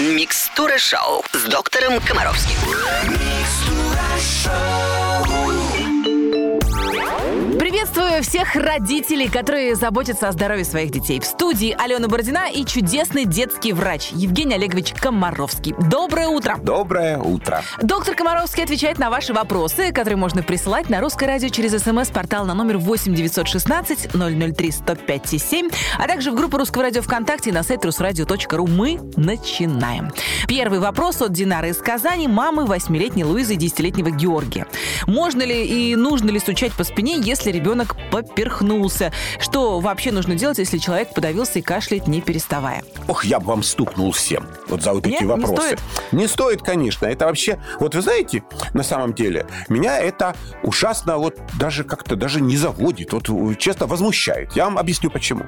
Микстура шоу с доктором Комаровским. Всех родителей, которые заботятся о здоровье своих детей. В студии Алена Бородина и чудесный детский врач Евгений Олегович Комаровский. Доброе утро. Доброе утро. Доктор Комаровский отвечает на ваши вопросы, которые можно присылать на русское радио через смс-портал на номер 8 916 003 105 7, а также в группу Русского радио ВКонтакте и на сайт русрадио.ру. Мы начинаем. Первый вопрос от Динары из Казани, мамы 8-летней Луизы и 10-летнего Георгия. Можно ли и нужно ли стучать по спине, если ребенок поперхнулся? Что вообще нужно делать, если человек подавился и кашляет, не переставая? Ох, я бы вам стукнул всем вот за вот Нет, эти не вопросы. стоит? Не стоит, конечно. Это вообще... Вот вы знаете, на самом деле, меня это ужасно вот даже как-то даже не заводит. Вот э, честно возмущает. Я вам объясню почему.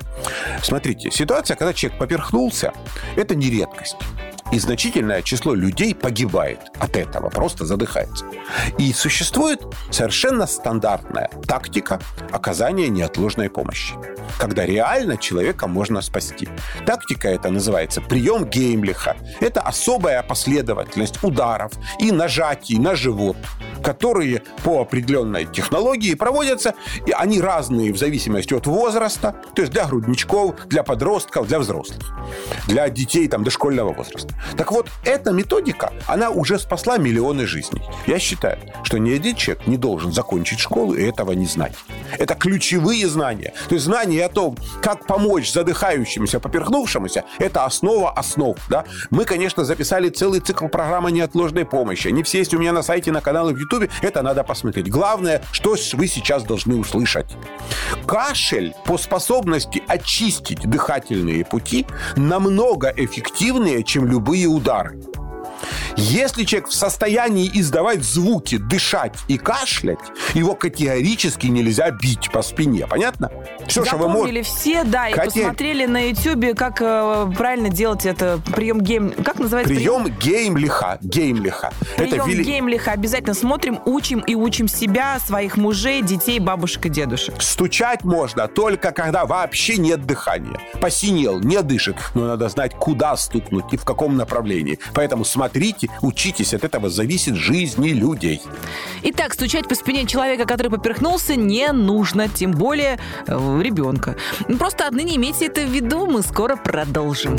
Смотрите, ситуация, когда человек поперхнулся, это не редкость. И значительное число людей погибает от этого, просто задыхается. И существует совершенно стандартная тактика оказания неотложной помощи, когда реально человека можно спасти. Тактика эта называется прием Геймлиха. Это особая последовательность ударов и нажатий на живот, которые по определенной технологии проводятся, и они разные в зависимости от возраста, то есть для грудничков, для подростков, для взрослых, для детей там, дошкольного возраста. Так вот, эта методика, она уже спасла миллионы жизней. Я считаю, что ни один человек не должен закончить школу и этого не знать. Это ключевые знания. То есть знания о том, как помочь задыхающемуся, поперхнувшемуся, это основа основ. Да? Мы, конечно, записали целый цикл программы неотложной помощи. Они все есть у меня на сайте, на канале в Ютубе. Это надо посмотреть. Главное, что вы сейчас должны услышать. Кашель по способности очистить дыхательные пути намного эффективнее, чем любые удары. Если человек в состоянии издавать звуки, дышать и кашлять, его категорически нельзя бить по спине. Понятно? Все, что вы можете... все, да, и Катя- посмотрели на Ютубе, как э, правильно делать это прием гейм... Как называется? Прием геймлиха. Геймлиха. Прием вели- геймлиха обязательно смотрим, учим и учим себя, своих мужей, детей, бабушек и дедушек. Стучать можно только когда вообще нет дыхания. Посинел, не дышит. Но надо знать, куда стукнуть и в каком направлении. Поэтому смотрите, учитесь. От этого зависит жизни людей. Итак, стучать по спине человека, который поперхнулся, не нужно, тем более э, ребенка. Просто отныне имейте это в виду, мы скоро продолжим.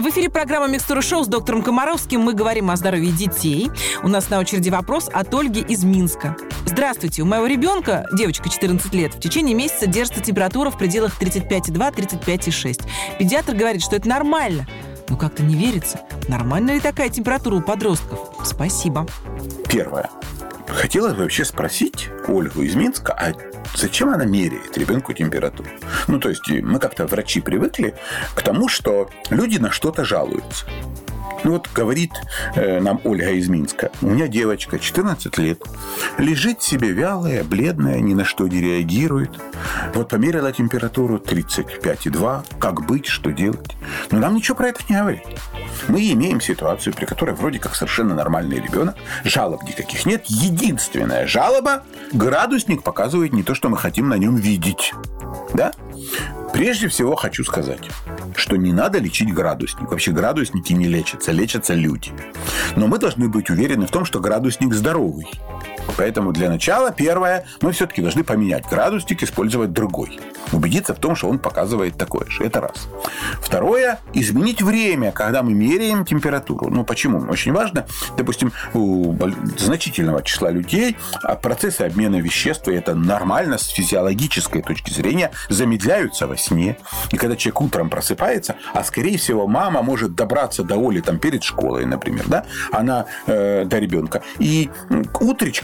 В эфире программа «Микстура шоу» с доктором Комаровским. Мы говорим о здоровье детей. У нас на очереди вопрос от Ольги из Минска. Здравствуйте. У моего ребенка, девочка 14 лет, в течение месяца держится температура в пределах 35,2-35,6. Педиатр говорит, что это нормально. Но как-то не верится. Нормальна ли такая температура у подростков? Спасибо. Первое. Хотелось бы вообще спросить Ольгу из Минска, а зачем она меряет ребенку температуру? Ну, то есть мы как-то врачи привыкли к тому, что люди на что-то жалуются. Ну вот говорит э, нам Ольга из Минска. У меня девочка, 14 лет, лежит себе вялая, бледная, ни на что не реагирует. Вот померила температуру 35,2. Как быть, что делать? Но нам ничего про это не говорит. Мы имеем ситуацию, при которой вроде как совершенно нормальный ребенок, жалоб никаких нет. Единственная жалоба – градусник показывает не то, что мы хотим на нем видеть. Да? Прежде всего хочу сказать, что не надо лечить градусник. Вообще градусники не лечатся, лечатся люди. Но мы должны быть уверены в том, что градусник здоровый. Поэтому для начала, первое, мы все-таки должны поменять градусник, использовать другой. Убедиться в том, что он показывает такое же. Это раз. Второе, изменить время, когда мы меряем температуру. Ну, почему? Очень важно, допустим, у значительного числа людей а процессы обмена веществ, и это нормально с физиологической точки зрения, замедляются во сне. И когда человек утром просыпается, а скорее всего мама может добраться до Оли там перед школой, например, да, она э, до ребенка. И м,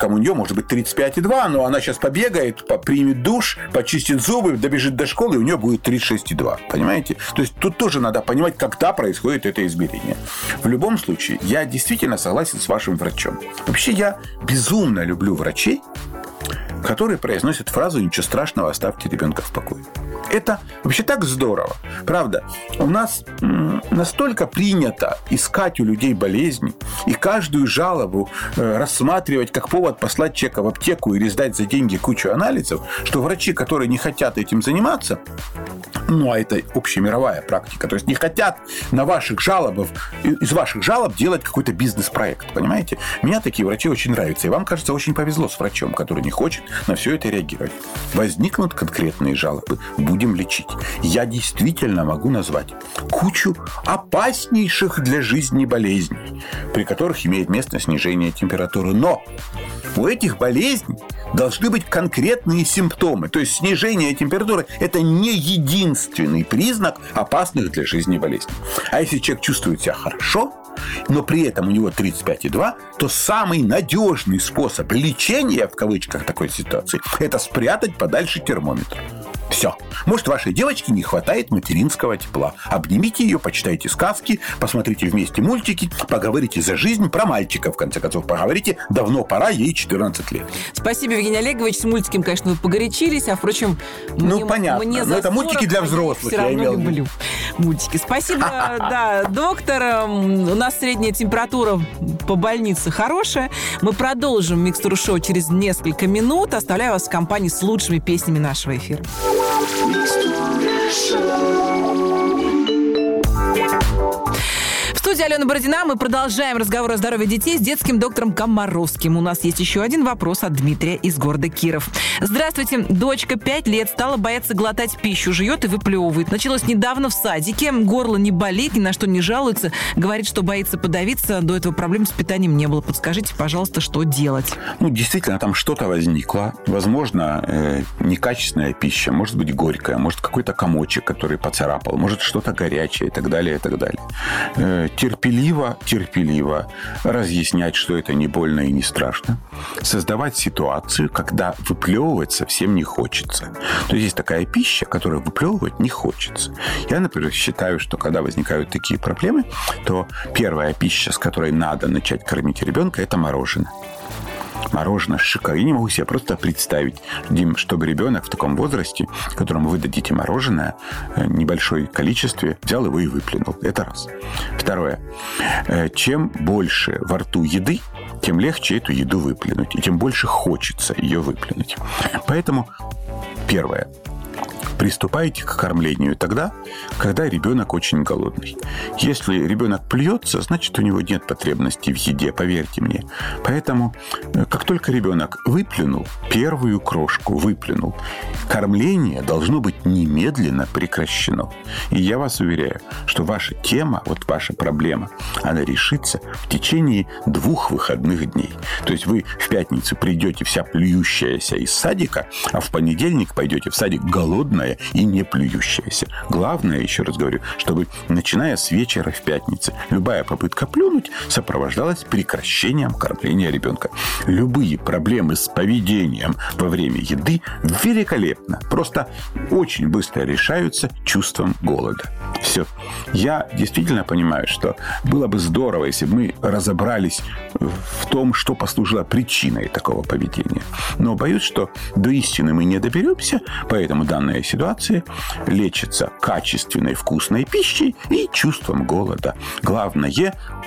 утречкам у нее может быть 35,2, но она сейчас побегает, по- примет душ, почистит зубы, добежит до школы, и у нее будет 36,2. Понимаете? То есть тут тоже надо понимать, когда происходит это измерение. В любом случае, я действительно согласен с вашим врачом. Вообще, я безумно люблю врачей, которые произносят фразу «Ничего страшного, оставьте ребенка в покое». Это вообще так здорово. Правда, у нас настолько принято искать у людей болезни и каждую жалобу э, рассматривать как повод послать человека в аптеку или сдать за деньги кучу анализов, что врачи, которые не хотят этим заниматься, Ну, а это общемировая практика. То есть не хотят на ваших жалобах, из ваших жалоб делать какой-то бизнес-проект, понимаете? Мне такие врачи очень нравятся. И вам, кажется, очень повезло с врачом, который не хочет на все это реагировать. Возникнут конкретные жалобы, будем лечить. Я действительно могу назвать кучу опаснейших для жизни болезней, при которых имеет место снижение температуры. Но у этих болезней должны быть конкретные симптомы. То есть снижение температуры – это не единственный признак опасных для жизни болезней. А если человек чувствует себя хорошо, но при этом у него 35,2, то самый надежный способ лечения, в кавычках, такой ситуации – это спрятать подальше термометр. Все. Может, вашей девочке не хватает материнского тепла. Обнимите ее, почитайте сказки, посмотрите вместе мультики, поговорите за жизнь про мальчика, в конце концов, поговорите. Давно пора, ей 14 лет. Спасибо, Евгений Олегович. С мультиком, конечно, вы погорячились, а, впрочем, ну, мне, понятно. мне Но это мультики для взрослых, я, я имел люблю мультики. Спасибо, да, доктор. У нас средняя температура по больнице хорошая. Мы продолжим микстуру шоу через несколько минут. Оставляю вас в компании с лучшими песнями нашего эфира. Wow. Студии Алена Бородина мы продолжаем разговор о здоровье детей с детским доктором Комаровским. У нас есть еще один вопрос от Дмитрия из города Киров. Здравствуйте. Дочка 5 лет стала бояться глотать пищу, жует и выплевывает. Началось недавно в садике. Горло не болит, ни на что не жалуется. Говорит, что боится подавиться. До этого проблем с питанием не было. Подскажите, пожалуйста, что делать? Ну, действительно, там что-то возникло. Возможно, э, некачественная пища, может быть, горькая, может, какой-то комочек, который поцарапал, может, что-то горячее и так далее, и так далее. Терпеливо, терпеливо разъяснять, что это не больно и не страшно. Создавать ситуацию, когда выплевывать совсем не хочется. То есть есть такая пища, которую выплевывать не хочется. Я, например, считаю, что когда возникают такие проблемы, то первая пища, с которой надо начать кормить ребенка, это мороженое мороженое с шоколадом. Я не могу себе просто представить, Дим, чтобы ребенок в таком возрасте, которому вы дадите мороженое в э, небольшой количестве, взял его и выплюнул. Это раз. Второе. Э, чем больше во рту еды, тем легче эту еду выплюнуть, и тем больше хочется ее выплюнуть. Поэтому первое приступайте к кормлению тогда, когда ребенок очень голодный. Если ребенок плюется, значит, у него нет потребности в еде, поверьте мне. Поэтому, э, как только ребенок выплюнул, первую крошку выплюнул, кормление должно быть немедленно прекращено. И я вас уверяю, что ваша тема, вот ваша проблема, она решится в течение двух выходных дней. То есть вы в пятницу придете вся плюющаяся из садика, а в понедельник пойдете в садик голодная, плюющая и не плюющаяся. Главное, еще раз говорю, чтобы, начиная с вечера в пятницу, любая попытка плюнуть сопровождалась прекращением кормления ребенка. Любые проблемы с поведением во время еды великолепно, просто очень быстро решаются чувством голода. Все. Я действительно понимаю, что было бы здорово, если бы мы разобрались в том, что послужило причиной такого поведения. Но боюсь, что до истины мы не доберемся, поэтому данная ситуации лечится качественной вкусной пищей и чувством голода. Главное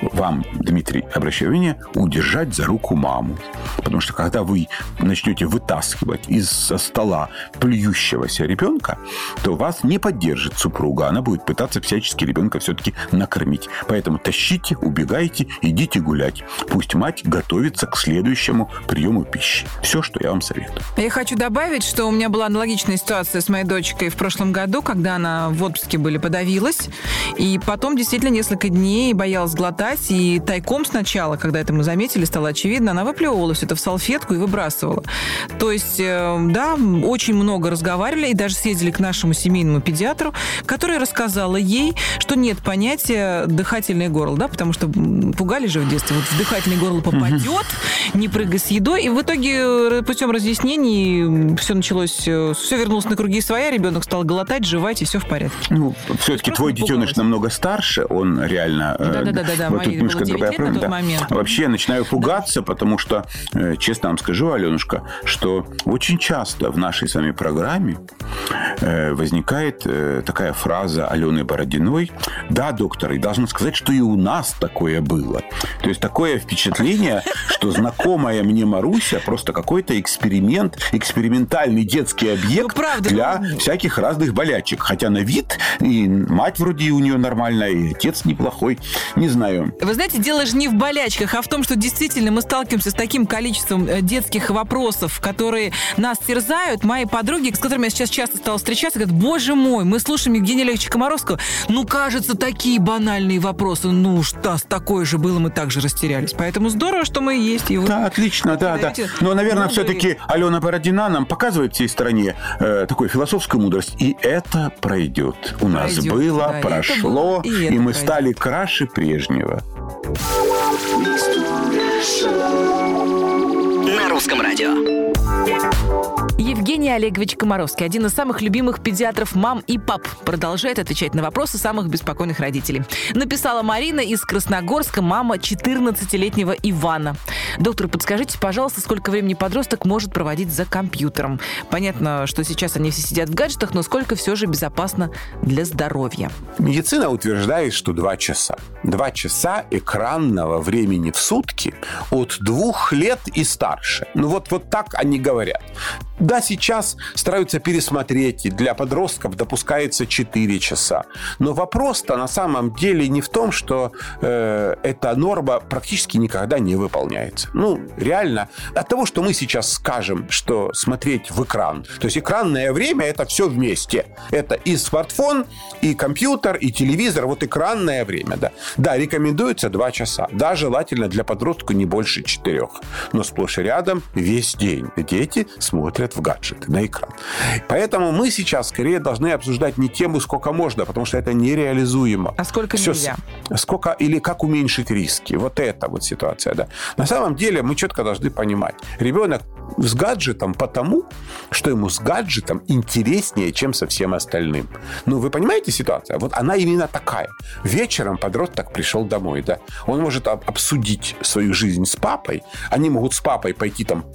вам, Дмитрий, обращаю внимание, удержать за руку маму. Потому что когда вы начнете вытаскивать из-за стола плюющегося ребенка, то вас не поддержит супруга. Она будет пытаться всячески ребенка все-таки накормить. Поэтому тащите, убегайте, идите гулять. Пусть мать готовится к следующему приему пищи. Все, что я вам советую. Я хочу добавить, что у меня была аналогичная ситуация с моей дочкой в прошлом году, когда она в отпуске были, подавилась. И потом действительно несколько дней боялась глотать. И тайком сначала, когда это мы заметили, стало очевидно, она выплевывала все это в салфетку и выбрасывала. То есть, э, да, очень много разговаривали и даже съездили к нашему семейному педиатру, который рассказала ей, что нет понятия дыхательное горло, да, потому что пугали же в детстве, вот в дыхательное горло попадет, не прыгай с едой. И в итоге э, путем разъяснений все началось, э, все вернулось на круги своя, ребенок стал глотать, жевать, и все в порядке. Ну, все-таки твой детеныш намного старше, он реально... Да-да-да, э, Марине тут немножко было 9 другая лет проблема. тот да. момент. Вообще я начинаю пугаться, потому что, э, честно вам скажу, Аленушка, что очень часто в нашей с вами программе э, возникает э, такая фраза Алены Бородиной. Да, доктор, и должна сказать, что и у нас такое было. То есть такое впечатление, что знакомая мне Маруся просто какой-то эксперимент, экспериментальный детский объект Ну, правда, для ну. всяких разных болячек. Хотя на вид и мать вроде у нее нормальная, и отец неплохой. Не знаю. Вы знаете, дело же не в болячках, а в том, что действительно мы сталкиваемся с таким количеством э, детских вопросов, которые нас терзают. Мои подруги, с которыми я сейчас часто стала встречаться, говорят, боже мой, мы слушаем Евгения Олеговича Комаровского, ну, кажется, такие банальные вопросы. Ну, уж нас такое же было, мы также растерялись. Поэтому здорово, что мы есть. И вы Да, отлично, да, да. Но, наверное, много- все-таки Алена Бородина нам показывает всей стране э, такую философскую мудрость. И это пройдет. У нас Пройдет, было, да, и это прошло, было, и и, это мы пройдет. стали краше прежнего. На русском радио. Евгений Олегович Комаровский, один из самых любимых педиатров мам и пап, продолжает отвечать на вопросы самых беспокойных родителей. Написала Марина из Красногорска, мама 14-летнего Ивана. Доктор, подскажите, пожалуйста, сколько времени подросток может проводить за компьютером? Понятно, что сейчас они все сидят в гаджетах, но сколько все же безопасно для здоровья? Медицина утверждает, что два часа. Два часа экранного времени в сутки от двух лет и старше. Ну вот, вот так они говорят. Да, сейчас стараются пересмотреть, и для подростков допускается 4 часа. Но вопрос-то на самом деле не в том, что э, эта норма практически никогда не выполняется. Ну, реально, от того, что мы сейчас скажем, что смотреть в экран, то есть экранное время это все вместе. Это и смартфон, и компьютер, и телевизор, вот экранное время, да. Да, рекомендуется 2 часа. Да, желательно для подростка не больше 4. Но сплошь и рядом весь день дети смотрят в гаджеты, на экран. Поэтому мы сейчас скорее должны обсуждать не тему, сколько можно, потому что это нереализуемо. А сколько Всё нельзя? Сколько или как уменьшить риски. Вот это вот ситуация, да. На самом деле мы четко должны понимать. Ребенок с гаджетом потому, что ему с гаджетом интереснее, чем со всем остальным. Ну, вы понимаете ситуацию? Вот она именно такая. Вечером подросток пришел домой, да. Он может об- обсудить свою жизнь с папой. Они могут с папой пойти там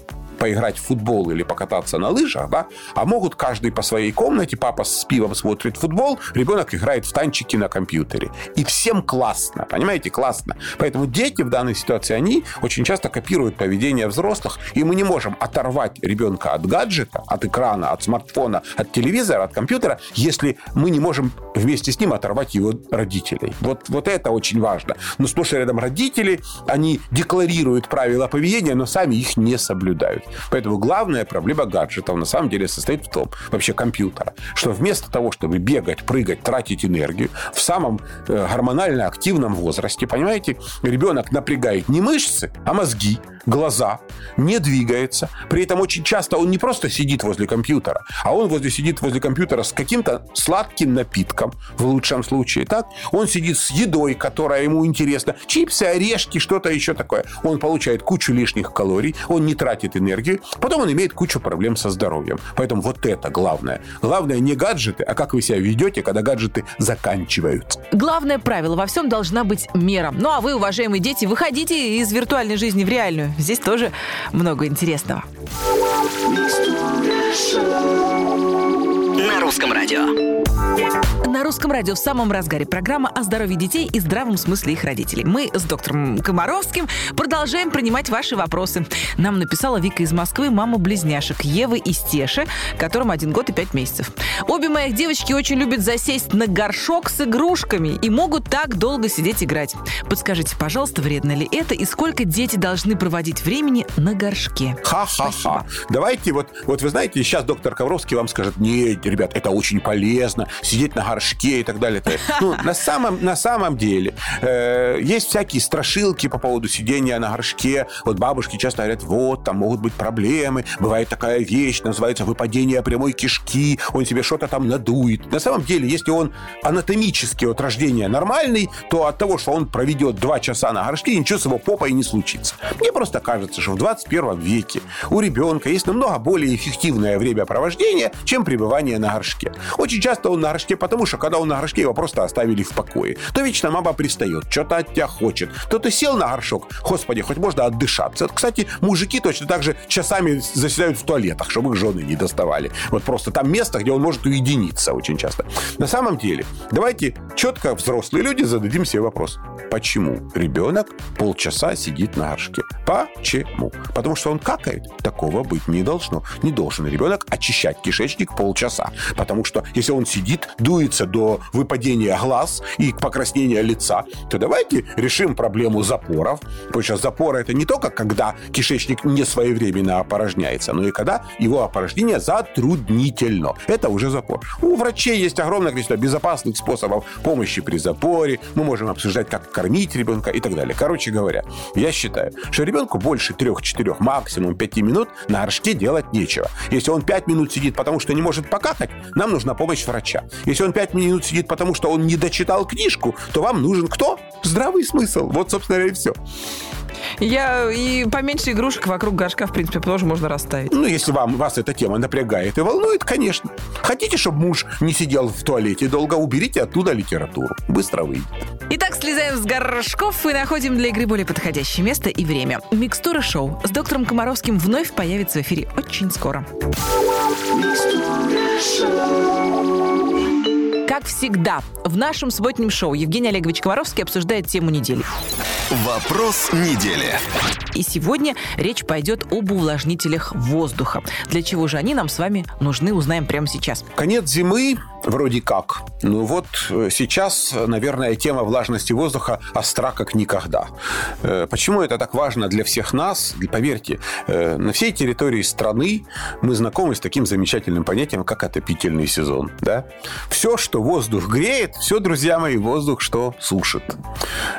поиграть в футбол или покататься на лыжах, да, а могут каждый по своей комнате, папа с пивом смотрит футбол, ребенок играет в танчики на компьютере. И всем классно, понимаете, классно. Поэтому дети в данной ситуации, они очень часто копируют поведение взрослых, и мы не можем оторвать ребенка от гаджета, от экрана, от смартфона, от телевизора, от компьютера, если мы не можем вместе с ним оторвать его родителей. Вот, вот это очень важно. Но сплошь и рядом родители, они декларируют правила поведения, но сами их не соблюдают. Поэтому главная проблема гаджетов на самом деле состоит в том, вообще компьютера, что вместо того, чтобы бегать, прыгать, тратить энергию в самом э, гормонально активном возрасте, понимаете, ребенок напрягает не мышцы, а мозги, глаза, не двигается. При этом очень часто он не просто сидит возле компьютера, а он возле, сидит возле компьютера с каким-то сладким напитком, в лучшем случае. Так? Он сидит с едой, которая ему интересна. Чипсы, орешки, что-то еще такое. Он получает кучу лишних калорий, он не тратит энергию. Потом он имеет кучу проблем со здоровьем. Поэтому вот это главное. Главное не гаджеты, а как вы себя ведете, когда гаджеты заканчиваются. Главное правило, во всем должна быть мера. Ну а вы, уважаемые дети, выходите из виртуальной жизни в реальную. Здесь тоже много интересного. На русском радио. На русском радио в самом разгаре программа о здоровье детей и здравом смысле их родителей. Мы с доктором Комаровским продолжаем принимать ваши вопросы. Нам написала Вика из Москвы, мама близняшек Евы и Стеши, которым один год и пять месяцев. Обе моих девочки очень любят засесть на горшок с игрушками и могут так долго сидеть играть. Подскажите, пожалуйста, вредно ли это и сколько дети должны проводить времени на горшке? Ха-ха-ха. Давайте вот, вот вы знаете, сейчас доктор Ковровский вам скажет, нет, ребят, это очень полезно, сидеть на горшке и так далее. Ну, на самом, на самом деле, э, есть всякие страшилки по поводу сидения на горшке. Вот бабушки часто говорят, вот, там могут быть проблемы. Бывает такая вещь, называется выпадение прямой кишки, он себе что-то там надует. На самом деле, если он анатомически от рождения нормальный, то от того, что он проведет два часа на горшке, ничего с его попой не случится. Мне просто кажется, что в 21 веке у ребенка есть намного более эффективное времяпровождение, чем пребывание на горшке. Очень часто он на горшке потому, что что когда он на горшке, его просто оставили в покое. То вечно мама пристает, что-то от тебя хочет. То ты сел на горшок, господи, хоть можно отдышаться. Кстати, мужики точно так же часами заседают в туалетах, чтобы их жены не доставали. Вот просто там место, где он может уединиться очень часто. На самом деле, давайте четко взрослые люди зададим себе вопрос. Почему ребенок полчаса сидит на горшке? Почему? Потому что он какает. Такого быть не должно. Не должен ребенок очищать кишечник полчаса. Потому что если он сидит, дуется до выпадения глаз и покраснения лица, то давайте решим проблему запоров. Потому что запоры это не только когда кишечник не своевременно опорожняется, но и когда его опорожнение затруднительно. Это уже запор. У врачей есть огромное количество безопасных способов помощи при запоре. Мы можем обсуждать, как кормить ребенка и так далее. Короче говоря, я считаю, что ребенку больше 3-4, максимум 5 минут на горшке делать нечего. Если он 5 минут сидит, потому что не может покакать, нам нужна помощь врача. Если он 5 минут сидит, потому что он не дочитал книжку, то вам нужен кто? Здравый смысл. Вот, собственно говоря, и все. Я и поменьше игрушек вокруг горшка, в принципе, тоже можно расставить. Ну, если вам, вас эта тема напрягает и волнует, конечно. Хотите, чтобы муж не сидел в туалете долго, уберите оттуда литературу. Быстро выйдет. Итак, слезаем с горшков и находим для игры более подходящее место и время. Микстура шоу с доктором Комаровским вновь появится в эфире очень скоро. Как всегда, в нашем субботнем шоу Евгений Олегович Комаровский обсуждает тему недели. Вопрос недели. И сегодня речь пойдет об увлажнителях воздуха. Для чего же они нам с вами нужны, узнаем прямо сейчас. Конец зимы вроде как. Ну вот э, сейчас, наверное, тема влажности воздуха остра как никогда. Э, почему это так важно для всех нас? Поверьте, э, на всей территории страны мы знакомы с таким замечательным понятием, как отопительный сезон. Да? Все, что воздух греет, все, друзья мои, воздух, что сушит.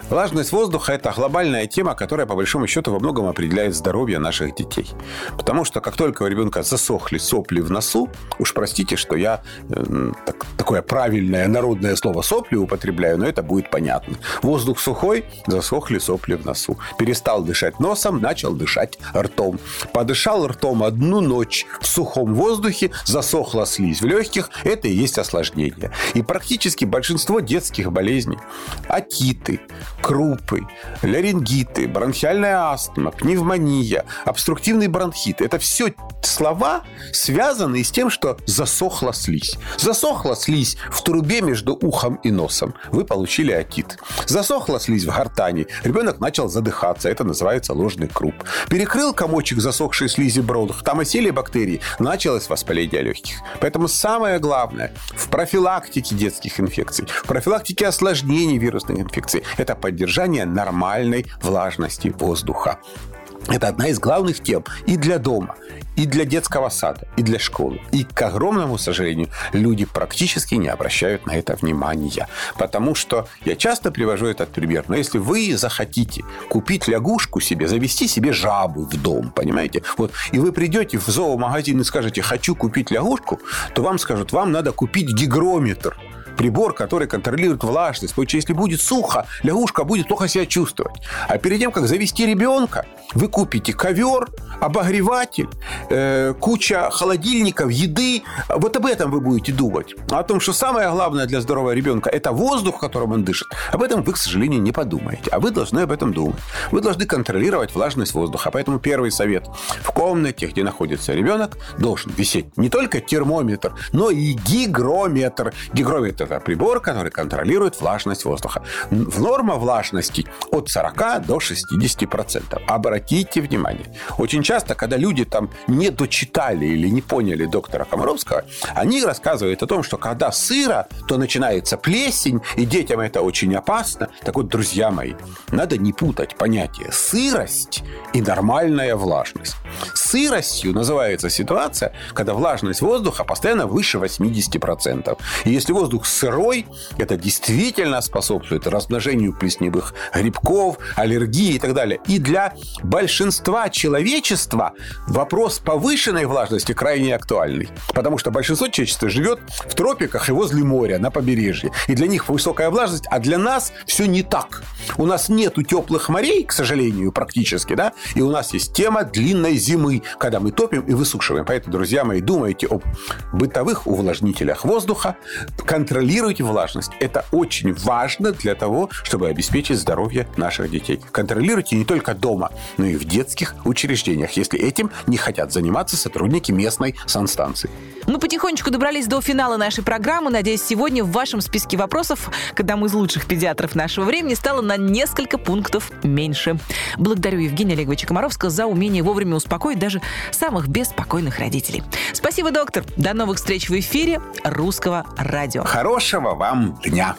Влажность воздуха – это глобальная тема, которая, по большому счету, во многом определяет здоровье наших детей. Потому что как только у ребенка засохли сопли в носу, уж простите, что я так, такое правильное народное слово сопли употребляю, но это будет понятно. Воздух сухой, засохли сопли в носу. Перестал дышать носом, начал дышать ртом. Подышал ртом одну ночь в сухом воздухе, засохла слизь в легких, это и есть осложнение. И практически большинство детских болезней, атиты, крупы, ларингиты, бронхиальная астма, пневмония, обструктивный бронхит, это все слова, связанные с тем, что засохла слизь. Засохла слизь в трубе между ухом и носом. Вы получили отит. Засохла слизь в гортани. Ребенок начал задыхаться. Это называется ложный круп. Перекрыл комочек засохшей слизи бронх. Там осели бактерии. Началось воспаление легких. Поэтому самое главное в профилактике детских инфекций, в профилактике осложнений вирусных инфекций – это поддержание нормальной влажности воздуха. Это одна из главных тем и для дома, и для детского сада, и для школы. И, к огромному сожалению, люди практически не обращают на это внимания. Потому что я часто привожу этот пример. Но если вы захотите купить лягушку себе, завести себе жабу в дом, понимаете? Вот, и вы придете в зоомагазин и скажете, хочу купить лягушку, то вам скажут, вам надо купить гигрометр прибор, который контролирует влажность. Потому что если будет сухо, лягушка будет плохо себя чувствовать. А перед тем, как завести ребенка, вы купите ковер, обогреватель, э, куча холодильников, еды. Вот об этом вы будете думать. О том, что самое главное для здорового ребенка – это воздух, которым он дышит. Об этом вы, к сожалению, не подумаете. А вы должны об этом думать. Вы должны контролировать влажность воздуха. Поэтому первый совет. В комнате, где находится ребенок, должен висеть не только термометр, но и гигрометр. Гигрометр это прибор, который контролирует влажность воздуха. Норма влажности от 40 до 60%. Обратите внимание. Очень часто, когда люди там не дочитали или не поняли доктора Комаровского, они рассказывают о том, что когда сыро, то начинается плесень, и детям это очень опасно. Так вот, друзья мои, надо не путать понятие сырость и нормальная влажность. Сыростью называется ситуация, когда влажность воздуха постоянно выше 80%. И если воздух сырой, это действительно способствует размножению плесневых грибков, аллергии и так далее. И для большинства человечества вопрос повышенной влажности крайне актуальный. Потому что большинство человечества живет в тропиках и возле моря, на побережье. И для них высокая влажность, а для нас все не так. У нас нету теплых морей, к сожалению, практически, да, и у нас есть тема длинной зимы, когда мы топим и высушиваем. Поэтому, друзья мои, думайте об бытовых увлажнителях воздуха, контролируйте влажность. Это очень важно для того, чтобы обеспечить здоровье наших детей. Контролируйте не только дома, но и в детских учреждениях, если этим не хотят заниматься сотрудники местной санстанции. Мы потихонечку добрались до финала нашей программы. Надеюсь, сегодня в вашем списке вопросов, когда мы из лучших педиатров нашего времени, стало на несколько пунктов меньше. Благодарю Евгения Олеговича Комаровского за умение вовремя успокоить даже самых беспокойных родителей. Спасибо, доктор. До новых встреч в эфире Русского радио. Хорошего вам дня,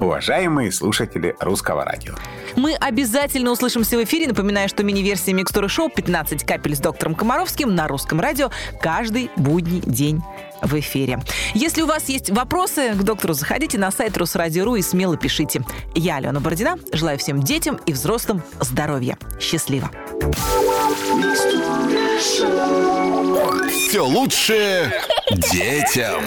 уважаемые слушатели Русского радио. Мы обязательно услышимся в эфире. Напоминаю, что мини-версия микстуры шоу «15 капель с доктором Комаровским» на русском радио каждый будний день в эфире. Если у вас есть вопросы к доктору, заходите на сайт Русрадио.ру и смело пишите. Я, Алена Бородина, желаю всем детям и взрослым здоровья. Счастливо! Все лучшее детям.